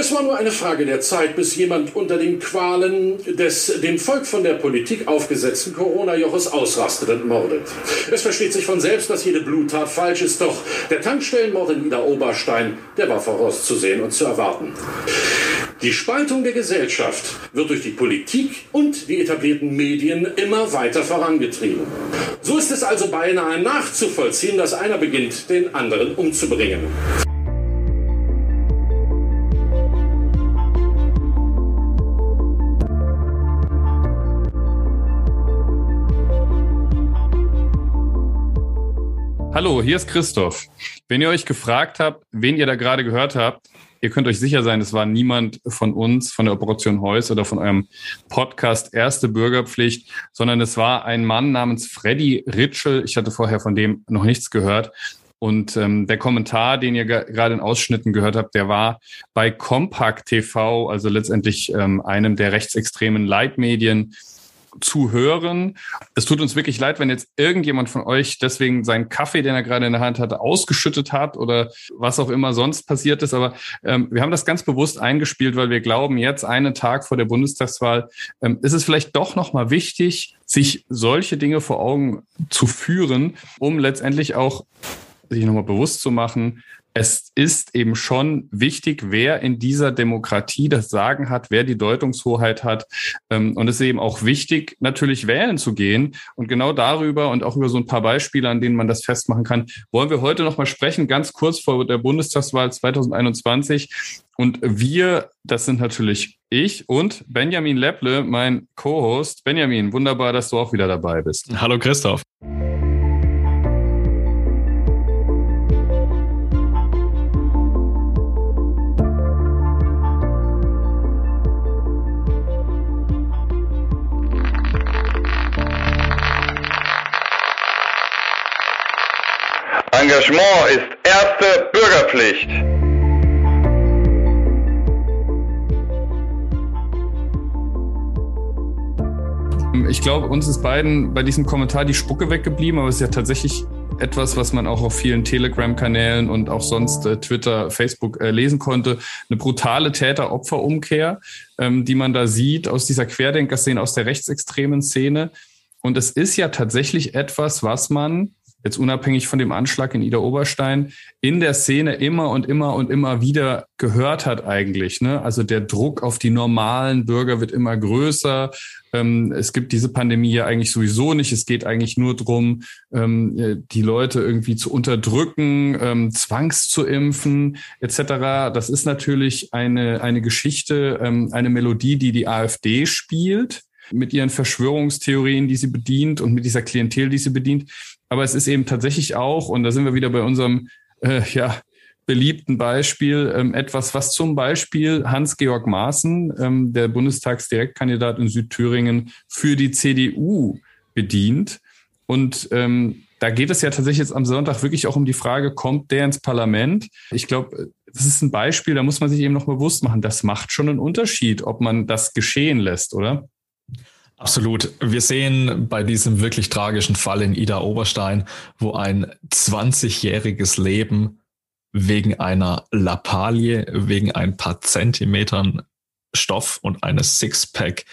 Es war nur eine Frage der Zeit, bis jemand unter den Qualen des dem Volk von der Politik aufgesetzten Corona-Joches ausrastet und mordet. Es versteht sich von selbst, dass jede Bluttat falsch ist, doch der Tankstellenmord in Ida Oberstein, der war vorauszusehen und zu erwarten. Die Spaltung der Gesellschaft wird durch die Politik und die etablierten Medien immer weiter vorangetrieben. So ist es also beinahe nachzuvollziehen, dass einer beginnt, den anderen umzubringen. Hallo, hier ist Christoph. Wenn ihr euch gefragt habt, wen ihr da gerade gehört habt, ihr könnt euch sicher sein, es war niemand von uns, von der Operation Heus oder von eurem Podcast Erste Bürgerpflicht, sondern es war ein Mann namens Freddy Ritschel. Ich hatte vorher von dem noch nichts gehört. Und ähm, der Kommentar, den ihr gerade in Ausschnitten gehört habt, der war bei Compact TV, also letztendlich ähm, einem der rechtsextremen Leitmedien, zu hören. Es tut uns wirklich leid, wenn jetzt irgendjemand von euch deswegen seinen Kaffee, den er gerade in der Hand hatte, ausgeschüttet hat oder was auch immer sonst passiert ist. Aber ähm, wir haben das ganz bewusst eingespielt, weil wir glauben, jetzt einen Tag vor der Bundestagswahl ähm, ist es vielleicht doch nochmal wichtig, sich solche Dinge vor Augen zu führen, um letztendlich auch sich nochmal bewusst zu machen, es ist eben schon wichtig, wer in dieser Demokratie das Sagen hat, wer die Deutungshoheit hat. Ähm, und es ist eben auch wichtig, natürlich wählen zu gehen. Und genau darüber und auch über so ein paar Beispiele, an denen man das festmachen kann, wollen wir heute nochmal sprechen, ganz kurz vor der Bundestagswahl 2021. Und wir, das sind natürlich ich und Benjamin Lepple, mein Co-Host. Benjamin, wunderbar, dass du auch wieder dabei bist. Hallo Christoph. Engagement ist erste Bürgerpflicht. Ich glaube, uns ist beiden bei diesem Kommentar die Spucke weggeblieben, aber es ist ja tatsächlich etwas, was man auch auf vielen Telegram-Kanälen und auch sonst äh, Twitter, Facebook äh, lesen konnte. Eine brutale Täter-Opfer-Umkehr, ähm, die man da sieht aus dieser Querdenker-Szene, aus der rechtsextremen Szene. Und es ist ja tatsächlich etwas, was man jetzt unabhängig von dem Anschlag in Ida Oberstein, in der Szene immer und immer und immer wieder gehört hat eigentlich. Ne? Also der Druck auf die normalen Bürger wird immer größer. Ähm, es gibt diese Pandemie ja eigentlich sowieso nicht. Es geht eigentlich nur drum, ähm, die Leute irgendwie zu unterdrücken, ähm, zwangs zu impfen etc. Das ist natürlich eine, eine Geschichte, ähm, eine Melodie, die die AfD spielt mit ihren Verschwörungstheorien, die sie bedient und mit dieser Klientel, die sie bedient. Aber es ist eben tatsächlich auch, und da sind wir wieder bei unserem äh, ja, beliebten Beispiel, ähm, etwas, was zum Beispiel Hans-Georg Maaßen, ähm, der Bundestagsdirektkandidat in Südthüringen, für die CDU bedient. Und ähm, da geht es ja tatsächlich jetzt am Sonntag wirklich auch um die Frage, kommt der ins Parlament? Ich glaube, das ist ein Beispiel, da muss man sich eben noch bewusst machen, das macht schon einen Unterschied, ob man das geschehen lässt, oder? Absolut. Wir sehen bei diesem wirklich tragischen Fall in Ida Oberstein, wo ein 20-jähriges Leben wegen einer Lappalie, wegen ein paar Zentimetern Stoff und eines Sixpack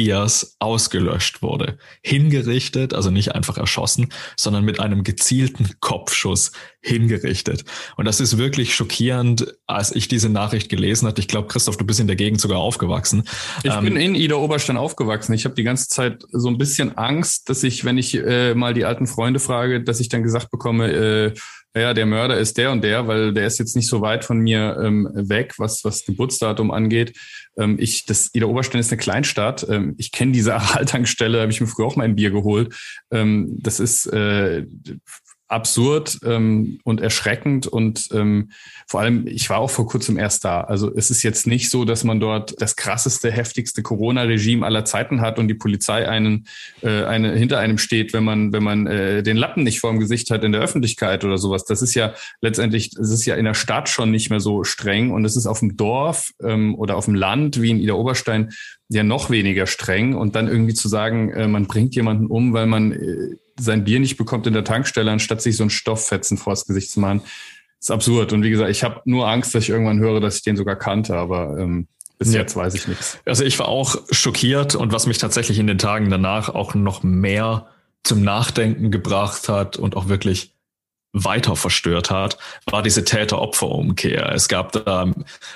Biers ausgelöscht wurde. Hingerichtet, also nicht einfach erschossen, sondern mit einem gezielten Kopfschuss hingerichtet. Und das ist wirklich schockierend, als ich diese Nachricht gelesen hatte. Ich glaube, Christoph, du bist in der Gegend sogar aufgewachsen. Ich ähm, bin in Ida Oberstein aufgewachsen. Ich habe die ganze Zeit so ein bisschen Angst, dass ich, wenn ich äh, mal die alten Freunde frage, dass ich dann gesagt bekomme, äh, ja, der Mörder ist der und der, weil der ist jetzt nicht so weit von mir ähm, weg, was was Geburtsdatum angeht. Ähm, ich, das Ida Oberstein ist eine Kleinstadt. Ähm, ich kenne diese Aral-Tankstelle, habe ich mir früher auch mal ein Bier geholt. Ähm, das ist äh, absurd ähm, und erschreckend und ähm, vor allem, ich war auch vor kurzem erst da. Also es ist jetzt nicht so, dass man dort das krasseste, heftigste Corona-Regime aller Zeiten hat und die Polizei einen äh, eine, hinter einem steht, wenn man wenn man äh, den Lappen nicht vor dem Gesicht hat in der Öffentlichkeit oder sowas. Das ist ja letztendlich, es ist ja in der Stadt schon nicht mehr so streng und es ist auf dem Dorf ähm, oder auf dem Land wie in Ida Oberstein ja noch weniger streng und dann irgendwie zu sagen, äh, man bringt jemanden um, weil man äh, sein Bier nicht bekommt in der Tankstelle, anstatt sich so ein Stofffetzen vors Gesicht zu machen. ist absurd. Und wie gesagt, ich habe nur Angst, dass ich irgendwann höre, dass ich den sogar kannte, aber ähm, bis ja. jetzt weiß ich nichts. Also ich war auch schockiert und was mich tatsächlich in den Tagen danach auch noch mehr zum Nachdenken gebracht hat und auch wirklich weiter verstört hat, war diese Täter-Opfer-Umkehr. Es gab da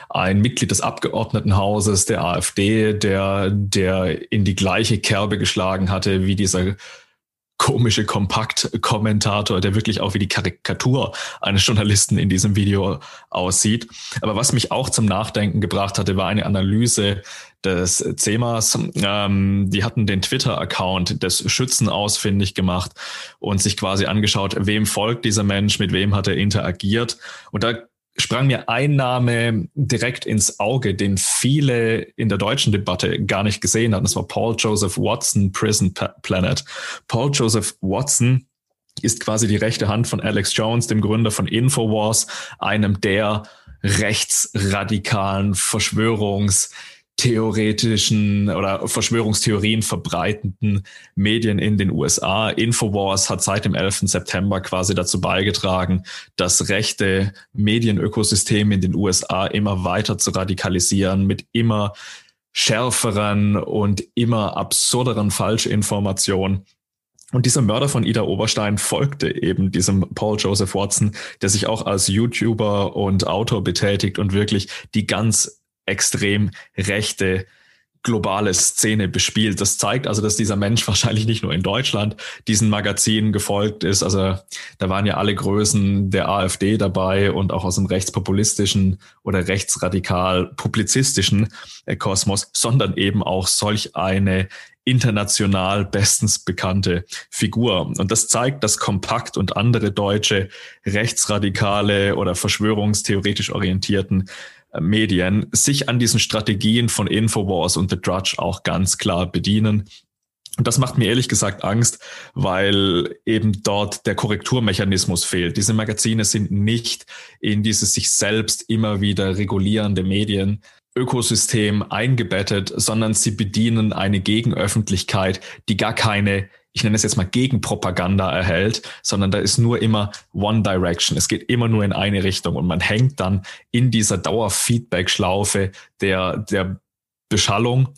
ein Mitglied des Abgeordnetenhauses der AfD, der, der in die gleiche Kerbe geschlagen hatte wie dieser komische Kompakt-Kommentator, der wirklich auch wie die Karikatur eines Journalisten in diesem Video aussieht. Aber was mich auch zum Nachdenken gebracht hatte, war eine Analyse des CEMAs. Ähm, die hatten den Twitter-Account des Schützen ausfindig gemacht und sich quasi angeschaut, wem folgt dieser Mensch, mit wem hat er interagiert. Und da sprang mir ein Name direkt ins Auge, den viele in der deutschen Debatte gar nicht gesehen hatten. Das war Paul Joseph Watson, Prison Planet. Paul Joseph Watson ist quasi die rechte Hand von Alex Jones, dem Gründer von Infowars, einem der rechtsradikalen Verschwörungs- theoretischen oder Verschwörungstheorien verbreitenden Medien in den USA. Infowars hat seit dem 11. September quasi dazu beigetragen, das rechte Medienökosystem in den USA immer weiter zu radikalisieren mit immer schärferen und immer absurderen Falschinformationen. Und dieser Mörder von Ida Oberstein folgte eben diesem Paul Joseph Watson, der sich auch als YouTuber und Autor betätigt und wirklich die ganz extrem rechte globale Szene bespielt. Das zeigt also, dass dieser Mensch wahrscheinlich nicht nur in Deutschland diesen Magazinen gefolgt ist. Also da waren ja alle Größen der AfD dabei und auch aus dem rechtspopulistischen oder rechtsradikal publizistischen äh, Kosmos, sondern eben auch solch eine international bestens bekannte Figur. Und das zeigt, dass Kompakt und andere deutsche rechtsradikale oder verschwörungstheoretisch orientierten Medien sich an diesen Strategien von Infowars und The Drudge auch ganz klar bedienen. Und das macht mir ehrlich gesagt Angst, weil eben dort der Korrekturmechanismus fehlt. Diese Magazine sind nicht in dieses sich selbst immer wieder regulierende Medien Ökosystem eingebettet, sondern sie bedienen eine Gegenöffentlichkeit, die gar keine ich nenne es jetzt mal Gegenpropaganda erhält, sondern da ist nur immer One Direction. Es geht immer nur in eine Richtung und man hängt dann in dieser Dauerfeedback-Schlaufe der, der Beschallung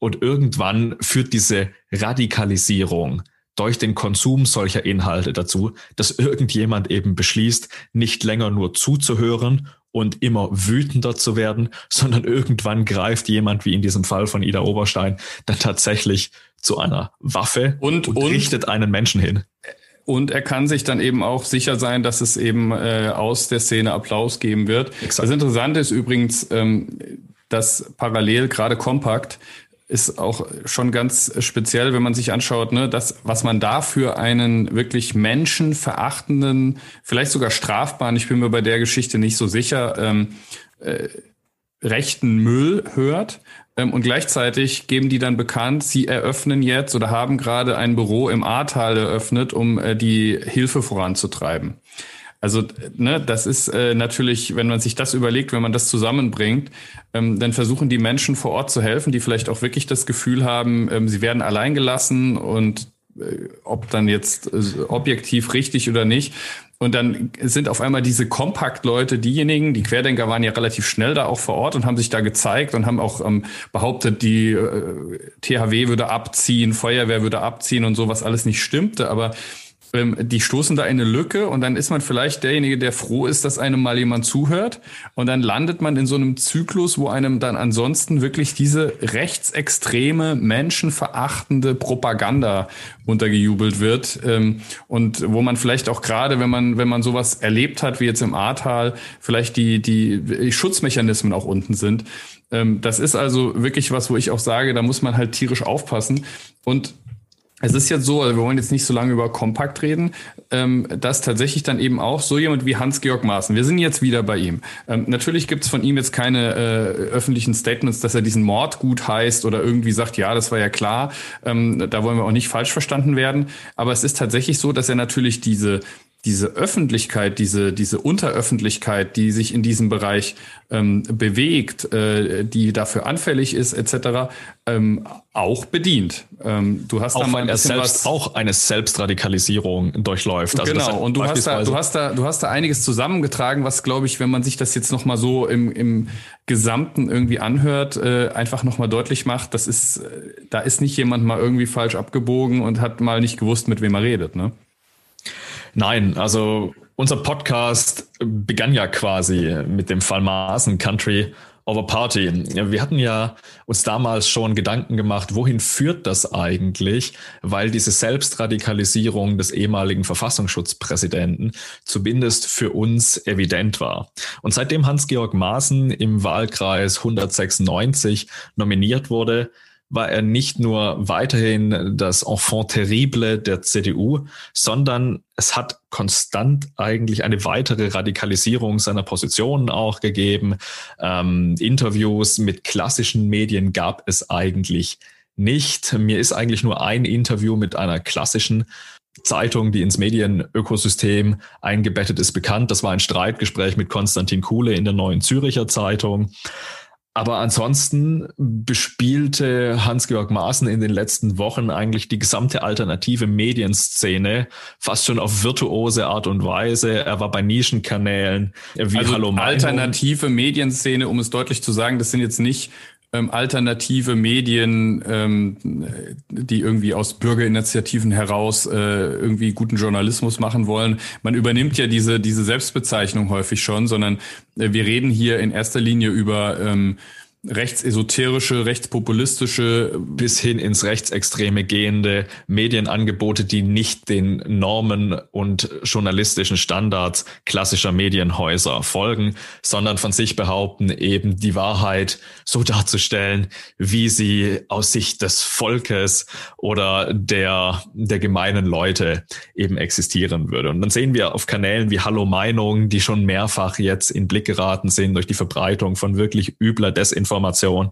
und irgendwann führt diese Radikalisierung durch den Konsum solcher Inhalte dazu, dass irgendjemand eben beschließt, nicht länger nur zuzuhören und immer wütender zu werden, sondern irgendwann greift jemand, wie in diesem Fall von Ida Oberstein, dann tatsächlich zu einer Waffe und, und, und richtet einen Menschen hin. Und er kann sich dann eben auch sicher sein, dass es eben äh, aus der Szene Applaus geben wird. Exakt. Das Interessante ist übrigens, ähm, dass parallel gerade Kompakt ist auch schon ganz speziell, wenn man sich anschaut, ne, das, was man da für einen wirklich menschenverachtenden, vielleicht sogar strafbaren, ich bin mir bei der Geschichte nicht so sicher, ähm, äh, rechten Müll hört. Ähm, und gleichzeitig geben die dann bekannt, sie eröffnen jetzt oder haben gerade ein Büro im Ahrtal eröffnet, um äh, die Hilfe voranzutreiben. Also, ne, das ist äh, natürlich, wenn man sich das überlegt, wenn man das zusammenbringt, ähm, dann versuchen die Menschen vor Ort zu helfen, die vielleicht auch wirklich das Gefühl haben, ähm, sie werden allein gelassen und äh, ob dann jetzt äh, objektiv richtig oder nicht. Und dann sind auf einmal diese Kompakt-Leute diejenigen, die Querdenker waren ja relativ schnell da auch vor Ort und haben sich da gezeigt und haben auch ähm, behauptet, die äh, THW würde abziehen, Feuerwehr würde abziehen und so, was alles nicht stimmte. Aber ähm, die stoßen da in eine Lücke und dann ist man vielleicht derjenige, der froh ist, dass einem mal jemand zuhört. Und dann landet man in so einem Zyklus, wo einem dann ansonsten wirklich diese rechtsextreme, menschenverachtende Propaganda untergejubelt wird. Ähm, und wo man vielleicht auch gerade, wenn man, wenn man sowas erlebt hat, wie jetzt im Ahrtal, vielleicht die, die Schutzmechanismen auch unten sind. Ähm, das ist also wirklich was, wo ich auch sage, da muss man halt tierisch aufpassen. Und es ist jetzt so, also wir wollen jetzt nicht so lange über Kompakt reden, ähm, dass tatsächlich dann eben auch so jemand wie Hans-Georg Maaßen, wir sind jetzt wieder bei ihm. Ähm, natürlich gibt es von ihm jetzt keine äh, öffentlichen Statements, dass er diesen Mord gut heißt oder irgendwie sagt, ja, das war ja klar. Ähm, da wollen wir auch nicht falsch verstanden werden. Aber es ist tatsächlich so, dass er natürlich diese diese Öffentlichkeit, diese, diese Unteröffentlichkeit, die sich in diesem Bereich ähm, bewegt, äh, die dafür anfällig ist, etc., ähm, auch bedient. Ähm, du hast auch da mal ein er selbst was, auch eine Selbstradikalisierung durchläuft. Also genau, und du hast, da, du, hast da, du hast da einiges zusammengetragen, was, glaube ich, wenn man sich das jetzt nochmal so im, im Gesamten irgendwie anhört, äh, einfach nochmal deutlich macht, das ist, äh, da ist nicht jemand mal irgendwie falsch abgebogen und hat mal nicht gewusst, mit wem er redet, ne? Nein, also unser Podcast begann ja quasi mit dem Fall Maaßen Country over Party. Wir hatten ja uns damals schon Gedanken gemacht, wohin führt das eigentlich, weil diese Selbstradikalisierung des ehemaligen Verfassungsschutzpräsidenten zumindest für uns evident war. Und seitdem Hans-Georg Maaßen im Wahlkreis 196 nominiert wurde, war er nicht nur weiterhin das Enfant terrible der CDU, sondern es hat konstant eigentlich eine weitere Radikalisierung seiner Positionen auch gegeben. Ähm, Interviews mit klassischen Medien gab es eigentlich nicht. Mir ist eigentlich nur ein Interview mit einer klassischen Zeitung, die ins Medienökosystem eingebettet ist, bekannt. Das war ein Streitgespräch mit Konstantin Kuhle in der Neuen Züricher Zeitung. Aber ansonsten bespielte Hans-Georg Maaßen in den letzten Wochen eigentlich die gesamte alternative Medienszene fast schon auf virtuose Art und Weise. Er war bei Nischenkanälen wie also Hallo Meinung. Alternative Medienszene, um es deutlich zu sagen, das sind jetzt nicht ähm, alternative Medien, ähm, die irgendwie aus Bürgerinitiativen heraus äh, irgendwie guten Journalismus machen wollen. Man übernimmt ja diese, diese Selbstbezeichnung häufig schon, sondern äh, wir reden hier in erster Linie über ähm, rechtsesoterische, rechtspopulistische bis hin ins Rechtsextreme gehende Medienangebote, die nicht den Normen und journalistischen Standards klassischer Medienhäuser folgen, sondern von sich behaupten, eben die Wahrheit so darzustellen, wie sie aus Sicht des Volkes oder der, der gemeinen Leute eben existieren würde. Und dann sehen wir auf Kanälen wie Hallo Meinung, die schon mehrfach jetzt in Blick geraten sind durch die Verbreitung von wirklich übler Desinformation Information.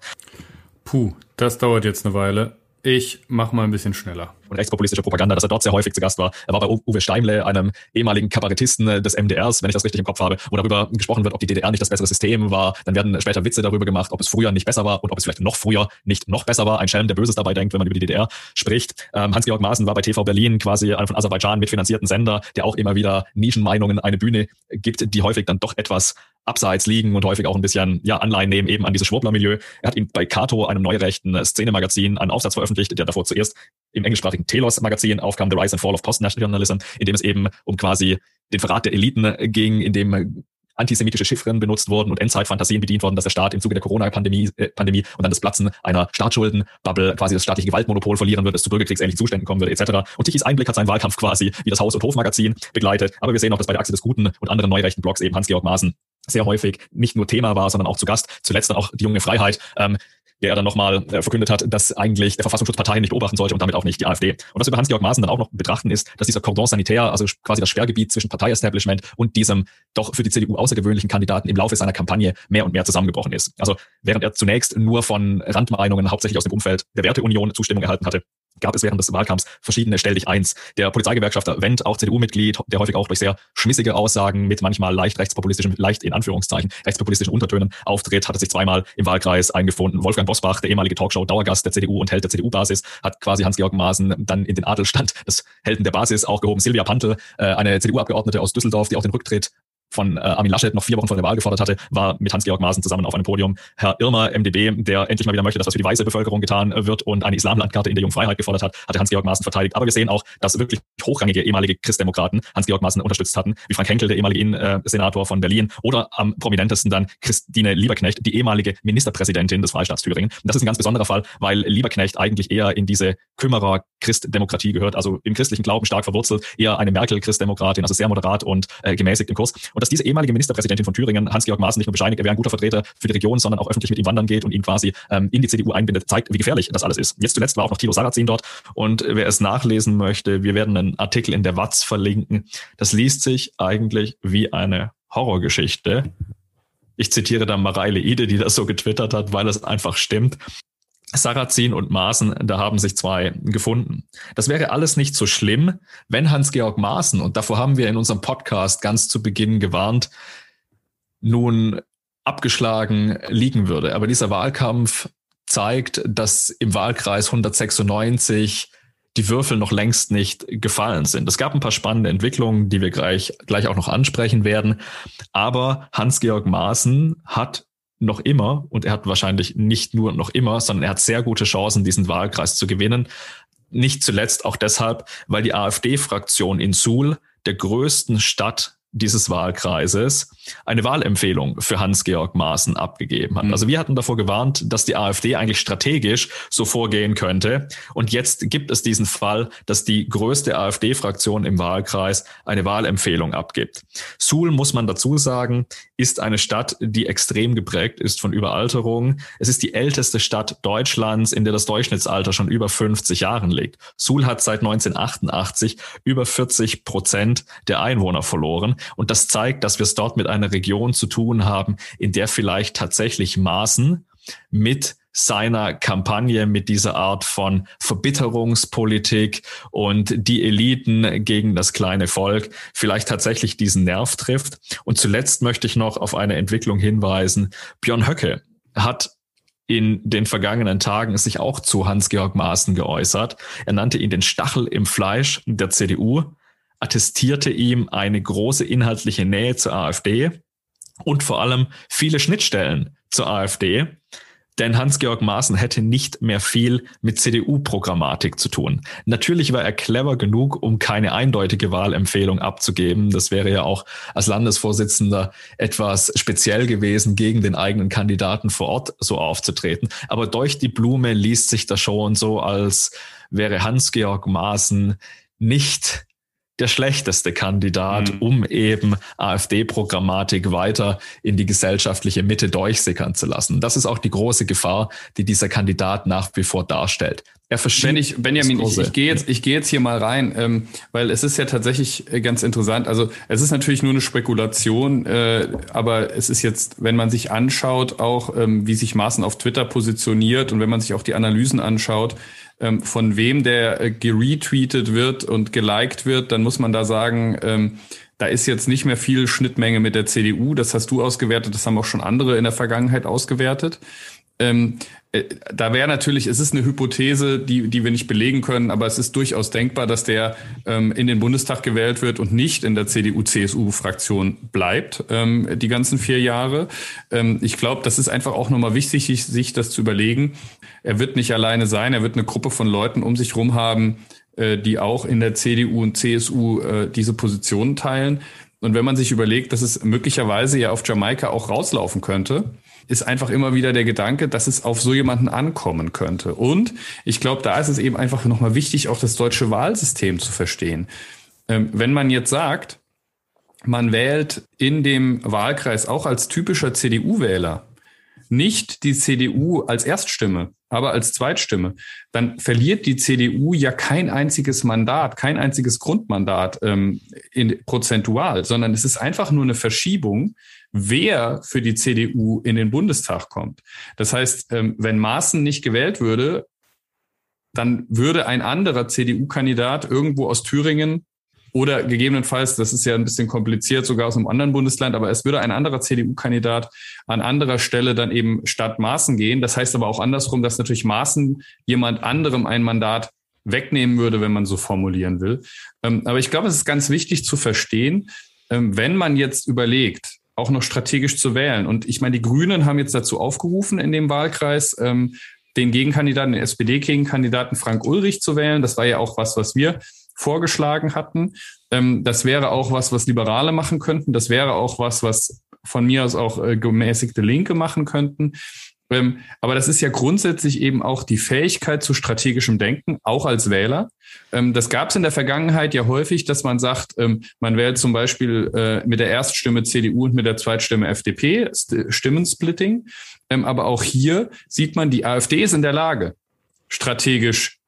Puh, das dauert jetzt eine Weile. Ich mach mal ein bisschen schneller. Und rechtspopulistische Propaganda, dass er dort sehr häufig zu Gast war. Er war bei Uwe Steimle, einem ehemaligen Kabarettisten des MDRs, wenn ich das richtig im Kopf habe, wo darüber gesprochen wird, ob die DDR nicht das bessere System war. Dann werden später Witze darüber gemacht, ob es früher nicht besser war und ob es vielleicht noch früher nicht noch besser war. Ein Schelm, der Böses dabei denkt, wenn man über die DDR spricht. Ähm, Hans-Georg Maaßen war bei TV Berlin quasi einem von Aserbaidschan mitfinanzierten Sender, der auch immer wieder Nischenmeinungen eine Bühne gibt, die häufig dann doch etwas abseits liegen und häufig auch ein bisschen ja, Anleihen nehmen eben an dieses Schwurbler-Milieu. Er hat ihm bei Kato, einem neurechten Szenemagazin, einen Aufsatz veröffentlicht, der davor zuerst im englischsprachigen Telos-Magazin aufkam, The Rise and Fall of Post-Nationalism, in dem es eben um quasi den Verrat der Eliten ging, in dem antisemitische Chiffren benutzt wurden und Endzeitfantasien bedient worden, dass der Staat im Zuge der Corona-Pandemie äh, Pandemie und dann das Platzen einer Staatsschuldenbubble quasi das staatliche Gewaltmonopol verlieren wird, es zu bürgerkriegsähnlichen Zuständen kommen wird, etc. Und Tichys Einblick hat seinen Wahlkampf quasi wie das Haus- und Hofmagazin begleitet. Aber wir sehen auch, dass bei der Achse des Guten und anderen neurechten Blogs eben Hans-Georg Maaßen sehr häufig nicht nur Thema war, sondern auch zu Gast. Zuletzt dann auch die junge Freiheit, ähm, der er dann nochmal äh, verkündet hat, dass eigentlich der Verfassungsschutz Parteien nicht beobachten sollte und damit auch nicht die AfD. Und was wir über Hans-Georg Maaßen dann auch noch betrachten ist, dass dieser Cordon sanitär, also quasi das Sperrgebiet zwischen Parteiestablishment und diesem doch für die CDU außergewöhnlichen Kandidaten im Laufe seiner Kampagne mehr und mehr zusammengebrochen ist. Also während er zunächst nur von Randmeinungen hauptsächlich aus dem Umfeld der Werteunion Zustimmung erhalten hatte, gab es während des Wahlkampfs verschiedene Stell dich eins. Der Polizeigewerkschafter Wendt, auch CDU-Mitglied, der häufig auch durch sehr schmissige Aussagen mit manchmal leicht rechtspopulistischen, leicht in Anführungszeichen rechtspopulistischen Untertönen auftritt, hatte sich zweimal im Wahlkreis eingefunden. Wolfgang Bosbach, der ehemalige Talkshow-Dauergast der CDU und Held der CDU-Basis, hat quasi Hans-Georg Maaßen dann in den Adelstand des Helden der Basis auch gehoben. Silvia Pantel, äh, eine CDU-Abgeordnete aus Düsseldorf, die auch den Rücktritt von äh, Armin Laschet noch vier Wochen vor der Wahl gefordert hatte, war mit Hans-Georg Maaßen zusammen auf einem Podium. Herr Irmer, MdB, der endlich mal wieder möchte, dass was für die weiße Bevölkerung getan wird und eine Islamlandkarte in der Jungfreiheit gefordert hat, hatte Hans-Georg Maaßen verteidigt. Aber wir sehen auch, dass wirklich hochrangige ehemalige Christdemokraten Hans-Georg Maaßen unterstützt hatten, wie Frank Henkel, der ehemalige Innensenator von Berlin, oder am prominentesten dann Christine Lieberknecht, die ehemalige Ministerpräsidentin des Freistaats Thüringen. Und das ist ein ganz besonderer Fall, weil Lieberknecht eigentlich eher in diese Kümmerer-Christdemokratie gehört, also im christlichen Glauben stark verwurzelt, eher eine Merkel-Christdemokratin, also sehr moderat und äh, gemäßigt im Kurs. Und dass diese ehemalige Ministerpräsidentin von Thüringen, Hans-Georg Maaßen, nicht nur bescheinigt, er wäre ein guter Vertreter für die Region, sondern auch öffentlich mit ihm wandern geht und ihn quasi ähm, in die CDU einbindet, zeigt, wie gefährlich das alles ist. Jetzt zuletzt war auch noch Thilo Sarrazin dort und wer es nachlesen möchte, wir werden einen Artikel in der Watz verlinken. Das liest sich eigentlich wie eine Horrorgeschichte. Ich zitiere da Mareile Ide, die das so getwittert hat, weil es einfach stimmt. Sarrazin und Maaßen, da haben sich zwei gefunden. Das wäre alles nicht so schlimm, wenn Hans-Georg Maaßen, und davor haben wir in unserem Podcast ganz zu Beginn gewarnt, nun abgeschlagen liegen würde. Aber dieser Wahlkampf zeigt, dass im Wahlkreis 196 die Würfel noch längst nicht gefallen sind. Es gab ein paar spannende Entwicklungen, die wir gleich, gleich auch noch ansprechen werden. Aber Hans-Georg Maaßen hat noch immer, und er hat wahrscheinlich nicht nur noch immer, sondern er hat sehr gute Chancen, diesen Wahlkreis zu gewinnen. Nicht zuletzt auch deshalb, weil die AfD-Fraktion in Suhl, der größten Stadt dieses Wahlkreises eine Wahlempfehlung für Hans-Georg Maaßen abgegeben hat. Mhm. Also wir hatten davor gewarnt, dass die AfD eigentlich strategisch so vorgehen könnte. Und jetzt gibt es diesen Fall, dass die größte AfD-Fraktion im Wahlkreis eine Wahlempfehlung abgibt. Suhl, muss man dazu sagen, ist eine Stadt, die extrem geprägt ist von Überalterung. Es ist die älteste Stadt Deutschlands, in der das Durchschnittsalter schon über 50 Jahren liegt. Suhl hat seit 1988 über 40 Prozent der Einwohner verloren. Und das zeigt, dass wir es dort mit einer Region zu tun haben, in der vielleicht tatsächlich Maßen mit seiner Kampagne mit dieser Art von Verbitterungspolitik und die Eliten gegen das kleine Volk vielleicht tatsächlich diesen Nerv trifft. Und zuletzt möchte ich noch auf eine Entwicklung hinweisen. Björn Höcke hat in den vergangenen Tagen sich auch zu Hans-Georg Maaßen geäußert. Er nannte ihn den Stachel im Fleisch der CDU attestierte ihm eine große inhaltliche Nähe zur AfD und vor allem viele Schnittstellen zur AfD. Denn Hans-Georg Maaßen hätte nicht mehr viel mit CDU-Programmatik zu tun. Natürlich war er clever genug, um keine eindeutige Wahlempfehlung abzugeben. Das wäre ja auch als Landesvorsitzender etwas speziell gewesen, gegen den eigenen Kandidaten vor Ort so aufzutreten. Aber durch die Blume liest sich das schon so, als wäre Hans-Georg Maaßen nicht der schlechteste Kandidat, mhm. um eben AfD-Programmatik weiter in die gesellschaftliche Mitte durchsickern zu lassen. Das ist auch die große Gefahr, die dieser Kandidat nach wie vor darstellt. Er Wenn ich, Benjamin, ich, ich gehe jetzt, ich gehe jetzt hier mal rein, ähm, weil es ist ja tatsächlich äh, ganz interessant. Also es ist natürlich nur eine Spekulation, äh, aber es ist jetzt, wenn man sich anschaut, auch ähm, wie sich Maaßen auf Twitter positioniert und wenn man sich auch die Analysen anschaut, ähm, von wem der äh, geretweetet wird und geliked wird, dann muss man da sagen, ähm, da ist jetzt nicht mehr viel Schnittmenge mit der CDU. Das hast du ausgewertet, das haben auch schon andere in der Vergangenheit ausgewertet. Ähm, äh, da wäre natürlich, es ist eine Hypothese, die, die wir nicht belegen können, aber es ist durchaus denkbar, dass der ähm, in den Bundestag gewählt wird und nicht in der CDU-CSU-Fraktion bleibt, ähm, die ganzen vier Jahre. Ähm, ich glaube, das ist einfach auch nochmal wichtig, sich das zu überlegen. Er wird nicht alleine sein, er wird eine Gruppe von Leuten um sich rum haben, äh, die auch in der CDU und CSU äh, diese Positionen teilen. Und wenn man sich überlegt, dass es möglicherweise ja auf Jamaika auch rauslaufen könnte, ist einfach immer wieder der Gedanke, dass es auf so jemanden ankommen könnte. Und ich glaube, da ist es eben einfach nochmal wichtig, auch das deutsche Wahlsystem zu verstehen. Ähm, wenn man jetzt sagt, man wählt in dem Wahlkreis auch als typischer CDU-Wähler nicht die CDU als Erststimme, aber als Zweitstimme, dann verliert die CDU ja kein einziges Mandat, kein einziges Grundmandat ähm, in, prozentual, sondern es ist einfach nur eine Verschiebung wer für die CDU in den Bundestag kommt. Das heißt, ähm, wenn Maaßen nicht gewählt würde, dann würde ein anderer CDU-Kandidat irgendwo aus Thüringen oder gegebenenfalls, das ist ja ein bisschen kompliziert, sogar aus einem anderen Bundesland, aber es würde ein anderer CDU-Kandidat an anderer Stelle dann eben statt Maaßen gehen. Das heißt aber auch andersrum, dass natürlich Maaßen jemand anderem ein Mandat wegnehmen würde, wenn man so formulieren will. Ähm, aber ich glaube, es ist ganz wichtig zu verstehen, ähm, wenn man jetzt überlegt, auch noch strategisch zu wählen. Und ich meine, die Grünen haben jetzt dazu aufgerufen in dem Wahlkreis, ähm, den Gegenkandidaten, den SPD-Gegenkandidaten Frank Ulrich zu wählen. Das war ja auch was, was wir vorgeschlagen hatten. Ähm, das wäre auch was, was Liberale machen könnten. Das wäre auch was, was von mir aus auch äh, gemäßigte Linke machen könnten. Ähm, aber das ist ja grundsätzlich eben auch die Fähigkeit zu strategischem Denken, auch als Wähler. Ähm, das gab es in der Vergangenheit ja häufig, dass man sagt, ähm, man wählt zum Beispiel äh, mit der Erststimme CDU und mit der Zweitstimme FDP, Stimmensplitting. aber auch hier sieht man, die AfD ist in der Lage, strategisch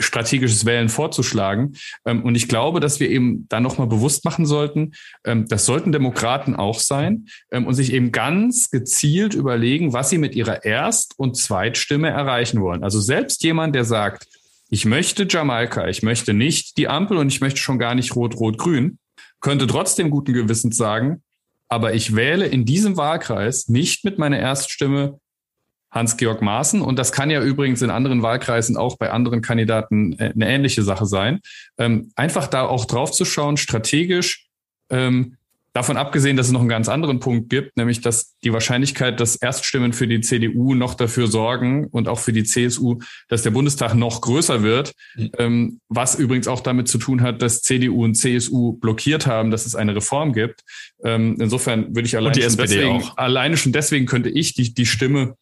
strategisches Wählen vorzuschlagen. Ähm, und ich glaube, dass wir eben da nochmal bewusst machen sollten, ähm, das sollten Demokraten auch sein ähm, und sich eben ganz gezielt überlegen, was sie mit ihrer Erst- und Zweitstimme erreichen wollen. Also selbst jemand, der sagt, ich möchte Jamaika, ich möchte nicht die Ampel und ich möchte schon gar nicht Rot-Rot-Grün, könnte trotzdem guten Gewissens sagen, aber ich wähle in diesem Wahlkreis nicht mit meiner Erststimme Hans-Georg Maaßen. Und das kann ja übrigens in anderen Wahlkreisen auch bei anderen Kandidaten äh, eine ähnliche Sache sein. Ähm, einfach da auch drauf zu schauen, strategisch, ähm, Davon abgesehen, dass es noch einen ganz anderen Punkt gibt, nämlich dass die Wahrscheinlichkeit, dass Erststimmen für die CDU noch dafür sorgen und auch für die CSU, dass der Bundestag noch größer wird, mhm. ähm, was übrigens auch damit zu tun hat, dass CDU und CSU blockiert haben, dass es eine Reform gibt. Ähm, insofern würde ich alleine schon, deswegen, alleine schon deswegen könnte ich die, die Stimme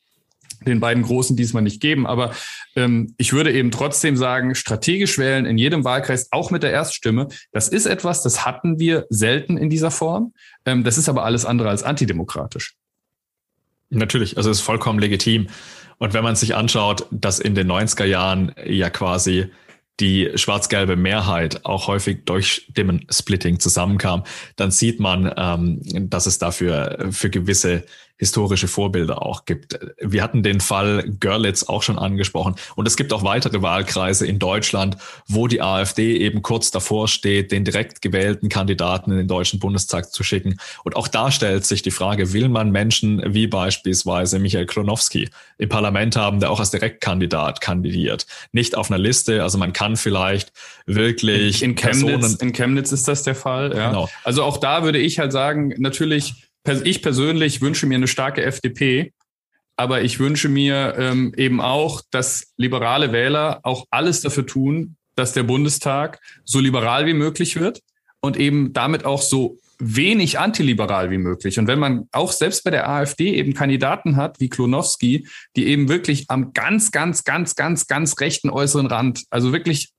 den beiden Großen diesmal nicht geben. Aber ähm, ich würde eben trotzdem sagen, strategisch wählen in jedem Wahlkreis, auch mit der Erststimme, das ist etwas, das hatten wir selten in dieser Form. Ähm, das ist aber alles andere als antidemokratisch. Natürlich, also es ist vollkommen legitim. Und wenn man sich anschaut, dass in den 90er Jahren ja quasi die schwarz-gelbe Mehrheit auch häufig durch Stimmensplitting zusammenkam, dann sieht man, ähm, dass es dafür für gewisse historische Vorbilder auch gibt. Wir hatten den Fall Görlitz auch schon angesprochen. Und es gibt auch weitere Wahlkreise in Deutschland, wo die AfD eben kurz davor steht, den direkt gewählten Kandidaten in den Deutschen Bundestag zu schicken. Und auch da stellt sich die Frage, will man Menschen wie beispielsweise Michael Klonowski im Parlament haben, der auch als Direktkandidat kandidiert? Nicht auf einer Liste, also man kann vielleicht wirklich in, in Chemnitz, in Chemnitz ist das der Fall. Ja. Genau. Also auch da würde ich halt sagen, natürlich ich persönlich wünsche mir eine starke FDP, aber ich wünsche mir ähm, eben auch, dass liberale Wähler auch alles dafür tun, dass der Bundestag so liberal wie möglich wird und eben damit auch so wenig antiliberal wie möglich. Und wenn man auch selbst bei der AfD eben Kandidaten hat wie Klonowski, die eben wirklich am ganz, ganz, ganz, ganz, ganz rechten äußeren Rand, also wirklich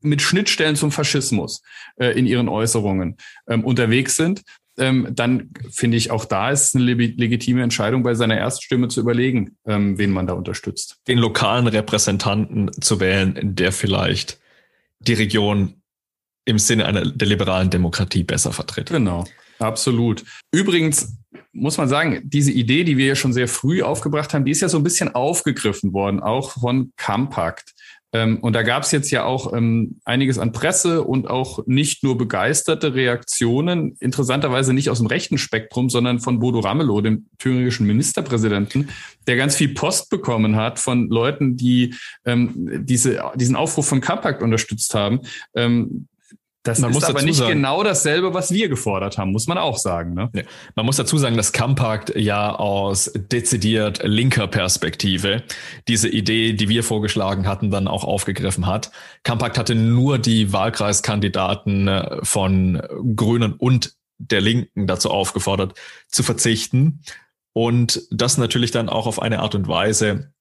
mit Schnittstellen zum Faschismus äh, in ihren Äußerungen ähm, unterwegs sind, ähm, dann finde ich auch da ist eine legitime Entscheidung bei seiner Erststimme zu überlegen, ähm, wen man da unterstützt. Den lokalen Repräsentanten zu wählen, der vielleicht die Region im Sinne einer der liberalen Demokratie besser vertritt. Genau, absolut. Übrigens muss man sagen, diese Idee, die wir ja schon sehr früh aufgebracht haben, die ist ja so ein bisschen aufgegriffen worden, auch von Kampakt. Ähm, und da gab es jetzt ja auch ähm, einiges an Presse und auch nicht nur begeisterte Reaktionen, interessanterweise nicht aus dem rechten Spektrum, sondern von Bodo Ramelow, dem thüringischen Ministerpräsidenten, der ganz viel Post bekommen hat von Leuten, die ähm, diese, diesen Aufruf von Kampakt unterstützt haben. Ähm, das man ist aber nicht sagen, genau dasselbe, was wir gefordert haben, muss man auch sagen. Ne? Ja. Man muss dazu sagen, dass Kampakt ja aus dezidiert linker Perspektive diese Idee, die wir vorgeschlagen hatten, dann auch aufgegriffen hat. Kampakt hatte nur die Wahlkreiskandidaten äh, von Grünen und der Linken dazu aufgefordert, zu verzichten. Und das natürlich dann auch auf eine Art und Weise,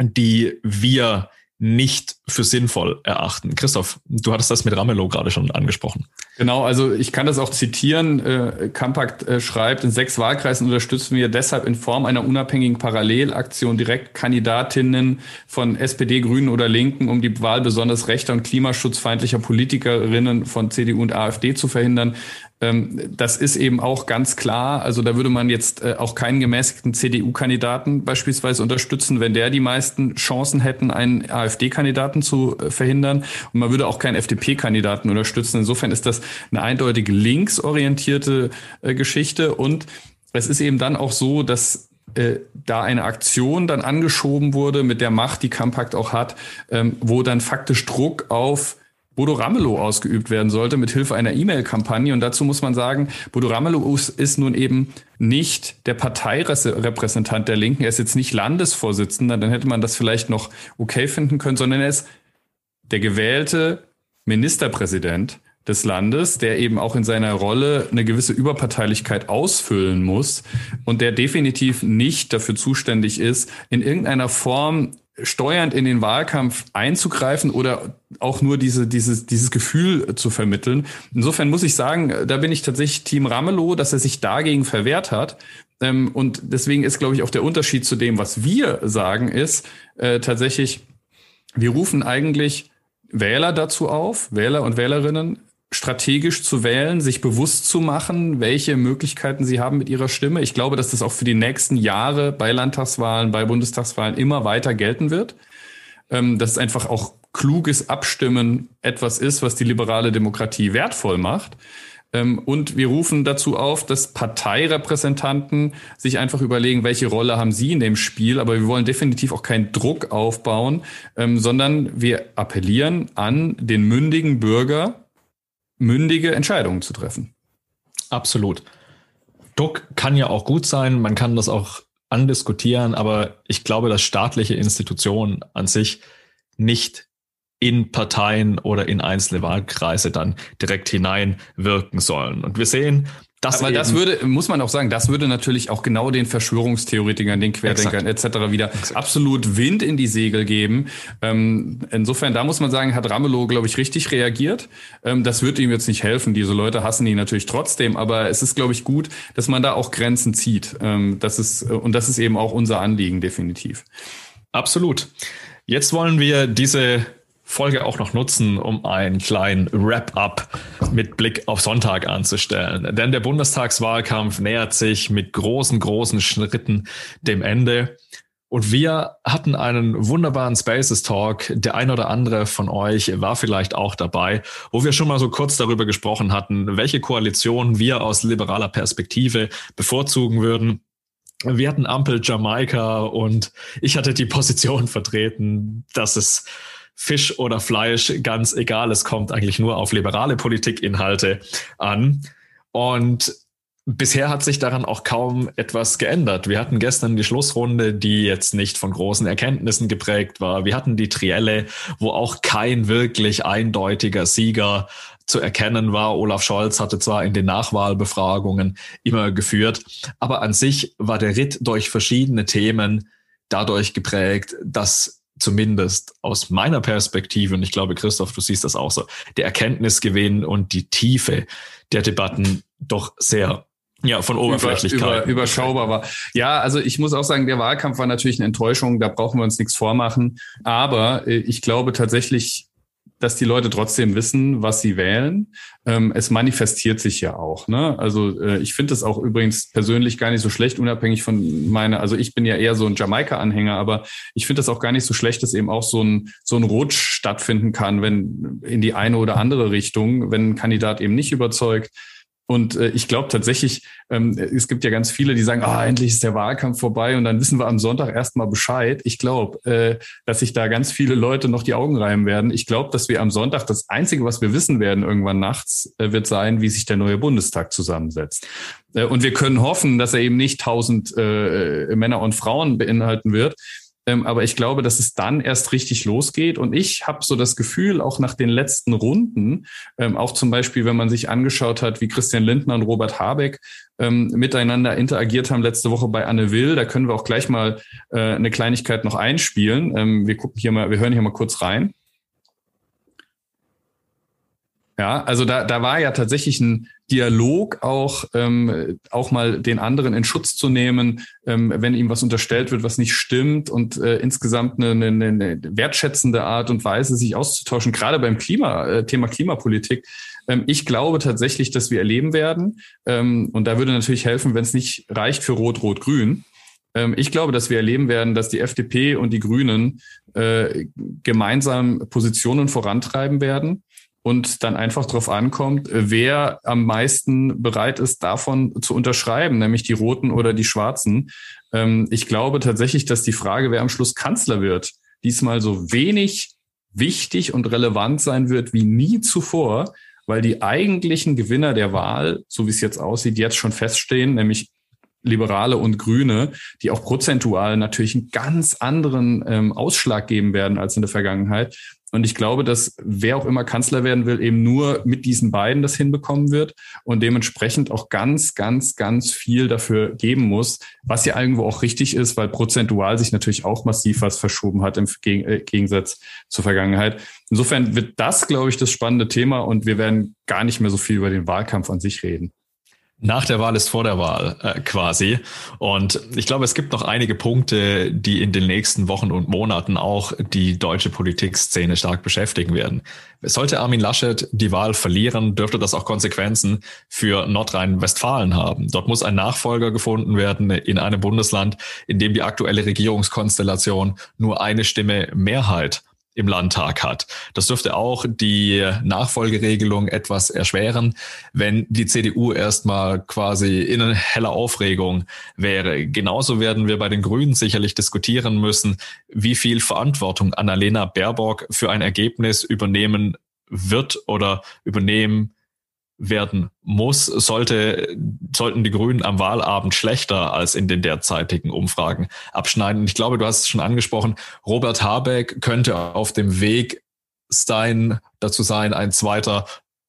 die wir nicht für sinnvoll erachten. Christoph, du hattest das mit Ramelow gerade schon angesprochen. Genau, also ich kann das auch zitieren. Äh, Kampakt äh, schreibt, in sechs Wahlkreisen unterstützen wir deshalb in Form einer unabhängigen Parallelaktion direkt Kandidatinnen von SPD, Grünen oder Linken, um die Wahl besonders rechter und klimaschutzfeindlicher Politikerinnen von CDU und AfD zu verhindern. Ähm, das ist eben auch ganz klar. Also da würde man jetzt äh, auch keinen gemäßigten CDU-Kandidaten beispielsweise unterstützen, wenn der die meisten Chancen hätten, einen AfD-Kandidaten zu äh, verhindern. Und man würde auch keinen FDP-Kandidaten unterstützen. Insofern ist das eine eindeutig linksorientierte äh, Geschichte. Und es ist eben dann auch so, dass da eine Aktion dann angeschoben wurde mit der Macht, die Kampakt auch hat, ähm, wo dann faktisch Druck auf Bodo Ramelow ausgeübt werden sollte mit Hilfe einer E-Mail-Kampagne. Und dazu muss man sagen, Bodo Ramelow ist nun eben nicht der Parteirepräsentant der Linken. Er ist jetzt nicht Landesvorsitzender, dann hätte man das vielleicht noch okay finden können, sondern er ist der gewählte Ministerpräsident des Landes, der eben auch in seiner Rolle eine gewisse Überparteilichkeit ausfüllen muss und der definitiv nicht dafür zuständig ist, in irgendeiner Form steuernd in den Wahlkampf einzugreifen oder auch nur diese, dieses, dieses Gefühl zu vermitteln. Insofern muss ich sagen, da bin ich tatsächlich Team Ramelow, dass er sich dagegen verwehrt hat. Ähm, und deswegen ist, glaube ich, auch der Unterschied zu dem, was wir sagen, ist äh, tatsächlich, wir rufen eigentlich Wähler dazu auf, Wähler und Wählerinnen, strategisch zu wählen, sich bewusst zu machen, welche Möglichkeiten sie haben mit ihrer Stimme. Ich glaube, dass das auch für die nächsten Jahre bei Landtagswahlen, bei Bundestagswahlen immer weiter gelten wird. Ähm, dass es einfach auch kluges Abstimmen etwas ist, was die liberale Demokratie wertvoll macht. Ähm, und wir rufen dazu auf, dass Parteirepräsentanten sich einfach überlegen, welche Rolle haben sie in dem Spiel. Aber wir wollen definitiv auch keinen Druck aufbauen, ähm, sondern wir appellieren an den mündigen Bürger, mündige Entscheidungen zu treffen. Absolut. Druck kann ja auch gut sein, man kann das auch andiskutieren, aber ich glaube, dass staatliche Institutionen an sich nicht in Parteien oder in einzelne Wahlkreise dann direkt hineinwirken sollen. Und wir sehen, das Aber das würde, muss man auch sagen, das würde natürlich auch genau den Verschwörungstheoretikern, den Querdenkern etc. wieder Exakt. absolut Wind in die Segel geben. Ähm, insofern, da muss man sagen, hat Ramelow, glaube ich, richtig reagiert. Ähm, das wird ihm jetzt nicht helfen. Diese Leute hassen ihn natürlich trotzdem, aber es ist, glaube ich, gut, dass man da auch Grenzen zieht. Ähm, das ist, und das ist eben auch unser Anliegen, definitiv. Absolut. Jetzt wollen wir diese Folge auch noch nutzen, um einen kleinen Wrap-up mit Blick auf Sonntag anzustellen. Denn der Bundestagswahlkampf nähert sich mit großen, großen Schritten dem Ende. Und wir hatten einen wunderbaren Spaces Talk. Der ein oder andere von euch war vielleicht auch dabei, wo wir schon mal so kurz darüber gesprochen hatten, welche Koalition wir aus liberaler Perspektive bevorzugen würden. Wir hatten Ampel Jamaika und ich hatte die Position vertreten, dass es Fisch oder Fleisch, ganz egal. Es kommt eigentlich nur auf liberale Politikinhalte an. Und bisher hat sich daran auch kaum etwas geändert. Wir hatten gestern die Schlussrunde, die jetzt nicht von großen Erkenntnissen geprägt war. Wir hatten die Trielle, wo auch kein wirklich eindeutiger Sieger zu erkennen war. Olaf Scholz hatte zwar in den Nachwahlbefragungen immer geführt, aber an sich war der Ritt durch verschiedene Themen dadurch geprägt, dass zumindest aus meiner Perspektive, und ich glaube, Christoph, du siehst das auch so, der Erkenntnisgewinn und die Tiefe der Debatten doch sehr ja, von Oberflächlichkeit. Über, über, überschaubar war. Ja, also ich muss auch sagen, der Wahlkampf war natürlich eine Enttäuschung, da brauchen wir uns nichts vormachen. Aber äh, ich glaube tatsächlich, dass die Leute trotzdem wissen, was sie wählen. Ähm, es manifestiert sich ja auch. Ne? Also äh, ich finde es auch übrigens persönlich gar nicht so schlecht, unabhängig von meiner, also ich bin ja eher so ein Jamaika-Anhänger, aber ich finde es auch gar nicht so schlecht, dass eben auch so ein, so ein Rutsch stattfinden kann, wenn in die eine oder andere Richtung, wenn ein Kandidat eben nicht überzeugt. Und äh, ich glaube tatsächlich, ähm, es gibt ja ganz viele, die sagen, ah, endlich ist der Wahlkampf vorbei und dann wissen wir am Sonntag erstmal Bescheid. Ich glaube, äh, dass sich da ganz viele Leute noch die Augen reiben werden. Ich glaube, dass wir am Sonntag das Einzige, was wir wissen werden irgendwann nachts, äh, wird sein, wie sich der neue Bundestag zusammensetzt. Äh, und wir können hoffen, dass er eben nicht tausend äh, Männer und Frauen beinhalten wird, ähm, aber ich glaube, dass es dann erst richtig losgeht. Und ich habe so das Gefühl, auch nach den letzten Runden, ähm, auch zum Beispiel, wenn man sich angeschaut hat, wie Christian Lindner und Robert Habeck ähm, miteinander interagiert haben letzte Woche bei Anne Will, da können wir auch gleich mal äh, eine Kleinigkeit noch einspielen. Ähm, wir gucken hier mal, wir hören hier mal kurz rein. Ja, also da, da war ja tatsächlich ein Dialog auch, ähm, auch mal den anderen in Schutz zu nehmen, ähm, wenn ihm was unterstellt wird, was nicht stimmt und äh, insgesamt eine, eine, eine wertschätzende Art und Weise, sich auszutauschen, gerade beim Klima, äh, Thema Klimapolitik. Ähm, ich glaube tatsächlich, dass wir erleben werden, ähm, und da würde natürlich helfen, wenn es nicht reicht für Rot, Rot, Grün, ähm, ich glaube, dass wir erleben werden, dass die FDP und die Grünen äh, gemeinsam Positionen vorantreiben werden und dann einfach darauf ankommt, wer am meisten bereit ist, davon zu unterschreiben, nämlich die Roten oder die Schwarzen. Ähm, ich glaube tatsächlich, dass die Frage, wer am Schluss Kanzler wird, diesmal so wenig wichtig und relevant sein wird wie nie zuvor, weil die eigentlichen Gewinner der Wahl, so wie es jetzt aussieht, jetzt schon feststehen, nämlich Liberale und Grüne, die auch prozentual natürlich einen ganz anderen ähm, Ausschlag geben werden als in der Vergangenheit. Und ich glaube, dass wer auch immer Kanzler werden will, eben nur mit diesen beiden das hinbekommen wird und dementsprechend auch ganz, ganz, ganz viel dafür geben muss, was ja irgendwo auch richtig ist, weil prozentual sich natürlich auch massiv was verschoben hat im äh, Gegensatz zur Vergangenheit. Insofern wird das, glaube ich, das spannende Thema und wir werden gar nicht mehr so viel über den Wahlkampf an sich reden. Nach der Wahl ist vor der Wahl äh, quasi. Und ich glaube, es gibt noch einige Punkte, die in den nächsten Wochen und Monaten auch die deutsche Politikszene stark beschäftigen werden. Sollte Armin Laschet die Wahl verlieren, dürfte das auch Konsequenzen für Nordrhein-Westfalen haben. Dort muss ein Nachfolger gefunden werden in einem Bundesland, in dem die aktuelle Regierungskonstellation nur eine Stimme Mehrheit im Landtag hat. Das dürfte auch die Nachfolgeregelung etwas erschweren, wenn die CDU erstmal quasi in heller Aufregung wäre. Genauso werden wir bei den Grünen sicherlich diskutieren müssen, wie viel Verantwortung Annalena Baerbock für ein Ergebnis übernehmen wird oder übernehmen werden muss, sollte, sollten die Grünen am Wahlabend schlechter als in den derzeitigen Umfragen abschneiden. ich glaube, du hast es schon angesprochen, Robert Habeck könnte auf dem Weg sein, dazu sein, ein zweiter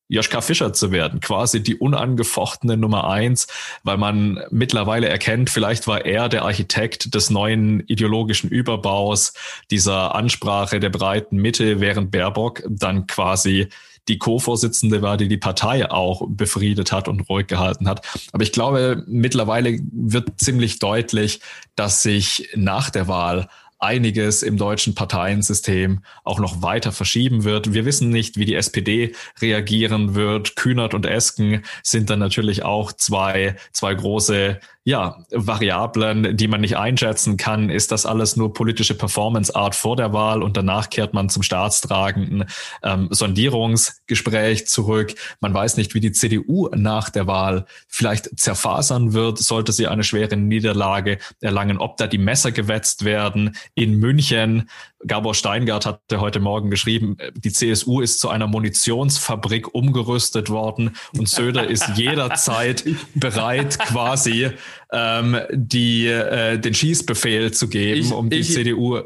Joschka Fischer zu werden, quasi die unangefochtene Nummer eins, weil man mittlerweile erkennt, vielleicht war er der Architekt des neuen ideologischen Überbaus, dieser Ansprache der breiten Mitte, während Baerbock dann quasi die Co-Vorsitzende war, die die Partei auch befriedet hat und ruhig gehalten hat. Aber ich glaube, mittlerweile wird ziemlich deutlich, dass sich nach der Wahl einiges im deutschen Parteiensystem auch noch weiter verschieben wird. Wir wissen nicht, wie die SPD reagieren wird. Kühnert und Esken sind dann natürlich auch zwei, zwei große ja, Variablen, die man nicht einschätzen kann. Ist das alles nur politische Performance-Art vor der Wahl und danach kehrt man zum staatstragenden ähm, Sondierungsgespräch zurück? Man weiß nicht, wie die CDU nach der Wahl vielleicht zerfasern wird, sollte sie eine schwere Niederlage erlangen, ob da die Messer gewetzt werden in München. Gabor Steingart hatte heute Morgen geschrieben, die CSU ist zu einer Munitionsfabrik umgerüstet worden und Söder ist jederzeit bereit, quasi ähm, die, äh, den Schießbefehl zu geben, ich, um die ich, CDU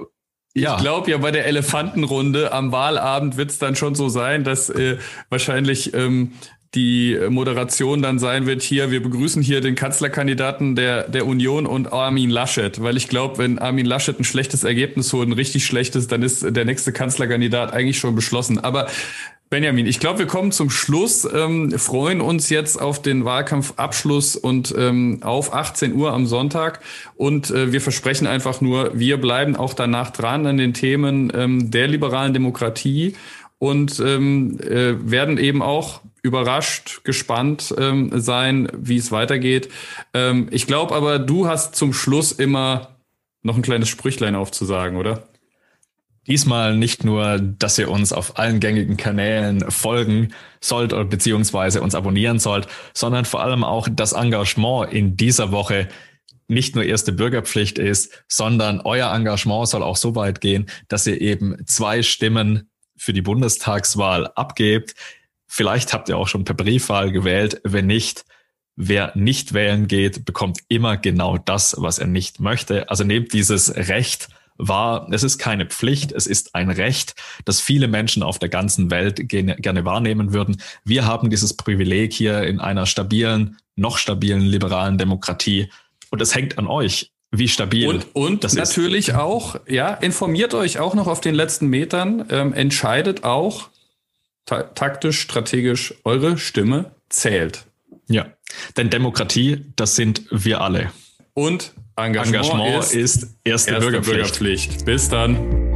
ja. Ich glaube ja, bei der Elefantenrunde am Wahlabend wird es dann schon so sein, dass äh, wahrscheinlich ähm, die Moderation dann sein wird hier, wir begrüßen hier den Kanzlerkandidaten der, der Union und Armin Laschet, weil ich glaube, wenn Armin Laschet ein schlechtes Ergebnis holt, ein richtig schlechtes, dann ist der nächste Kanzlerkandidat eigentlich schon beschlossen. Aber Benjamin, ich glaube, wir kommen zum Schluss, ähm, freuen uns jetzt auf den Wahlkampfabschluss und ähm, auf 18 Uhr am Sonntag. Und äh, wir versprechen einfach nur, wir bleiben auch danach dran an den Themen ähm, der liberalen Demokratie und ähm, äh, werden eben auch überrascht, gespannt ähm, sein, wie es weitergeht. Ähm, ich glaube aber, du hast zum Schluss immer noch ein kleines Sprüchlein aufzusagen, oder? Diesmal nicht nur, dass ihr uns auf allen gängigen Kanälen folgen sollt oder beziehungsweise uns abonnieren sollt, sondern vor allem auch das Engagement in dieser Woche nicht nur erste Bürgerpflicht ist, sondern euer Engagement soll auch so weit gehen, dass ihr eben zwei Stimmen für die Bundestagswahl abgebt. Vielleicht habt ihr auch schon per Briefwahl gewählt. Wenn nicht, wer nicht wählen geht, bekommt immer genau das, was er nicht möchte. Also nehmt dieses Recht wahr. Es ist keine Pflicht, es ist ein Recht, das viele Menschen auf der ganzen Welt gerne wahrnehmen würden. Wir haben dieses Privileg hier in einer stabilen, noch stabilen liberalen Demokratie. Und es hängt an euch wie stabil. Und, und das natürlich ist. auch, ja, informiert euch auch noch auf den letzten Metern, ähm, entscheidet auch, ta taktisch, strategisch, eure Stimme zählt. Ja, denn Demokratie, das sind wir alle. Und Engagement, Engagement ist, ist, erste, erste Bürgerpflicht. Bürgerpflicht. Bis dann.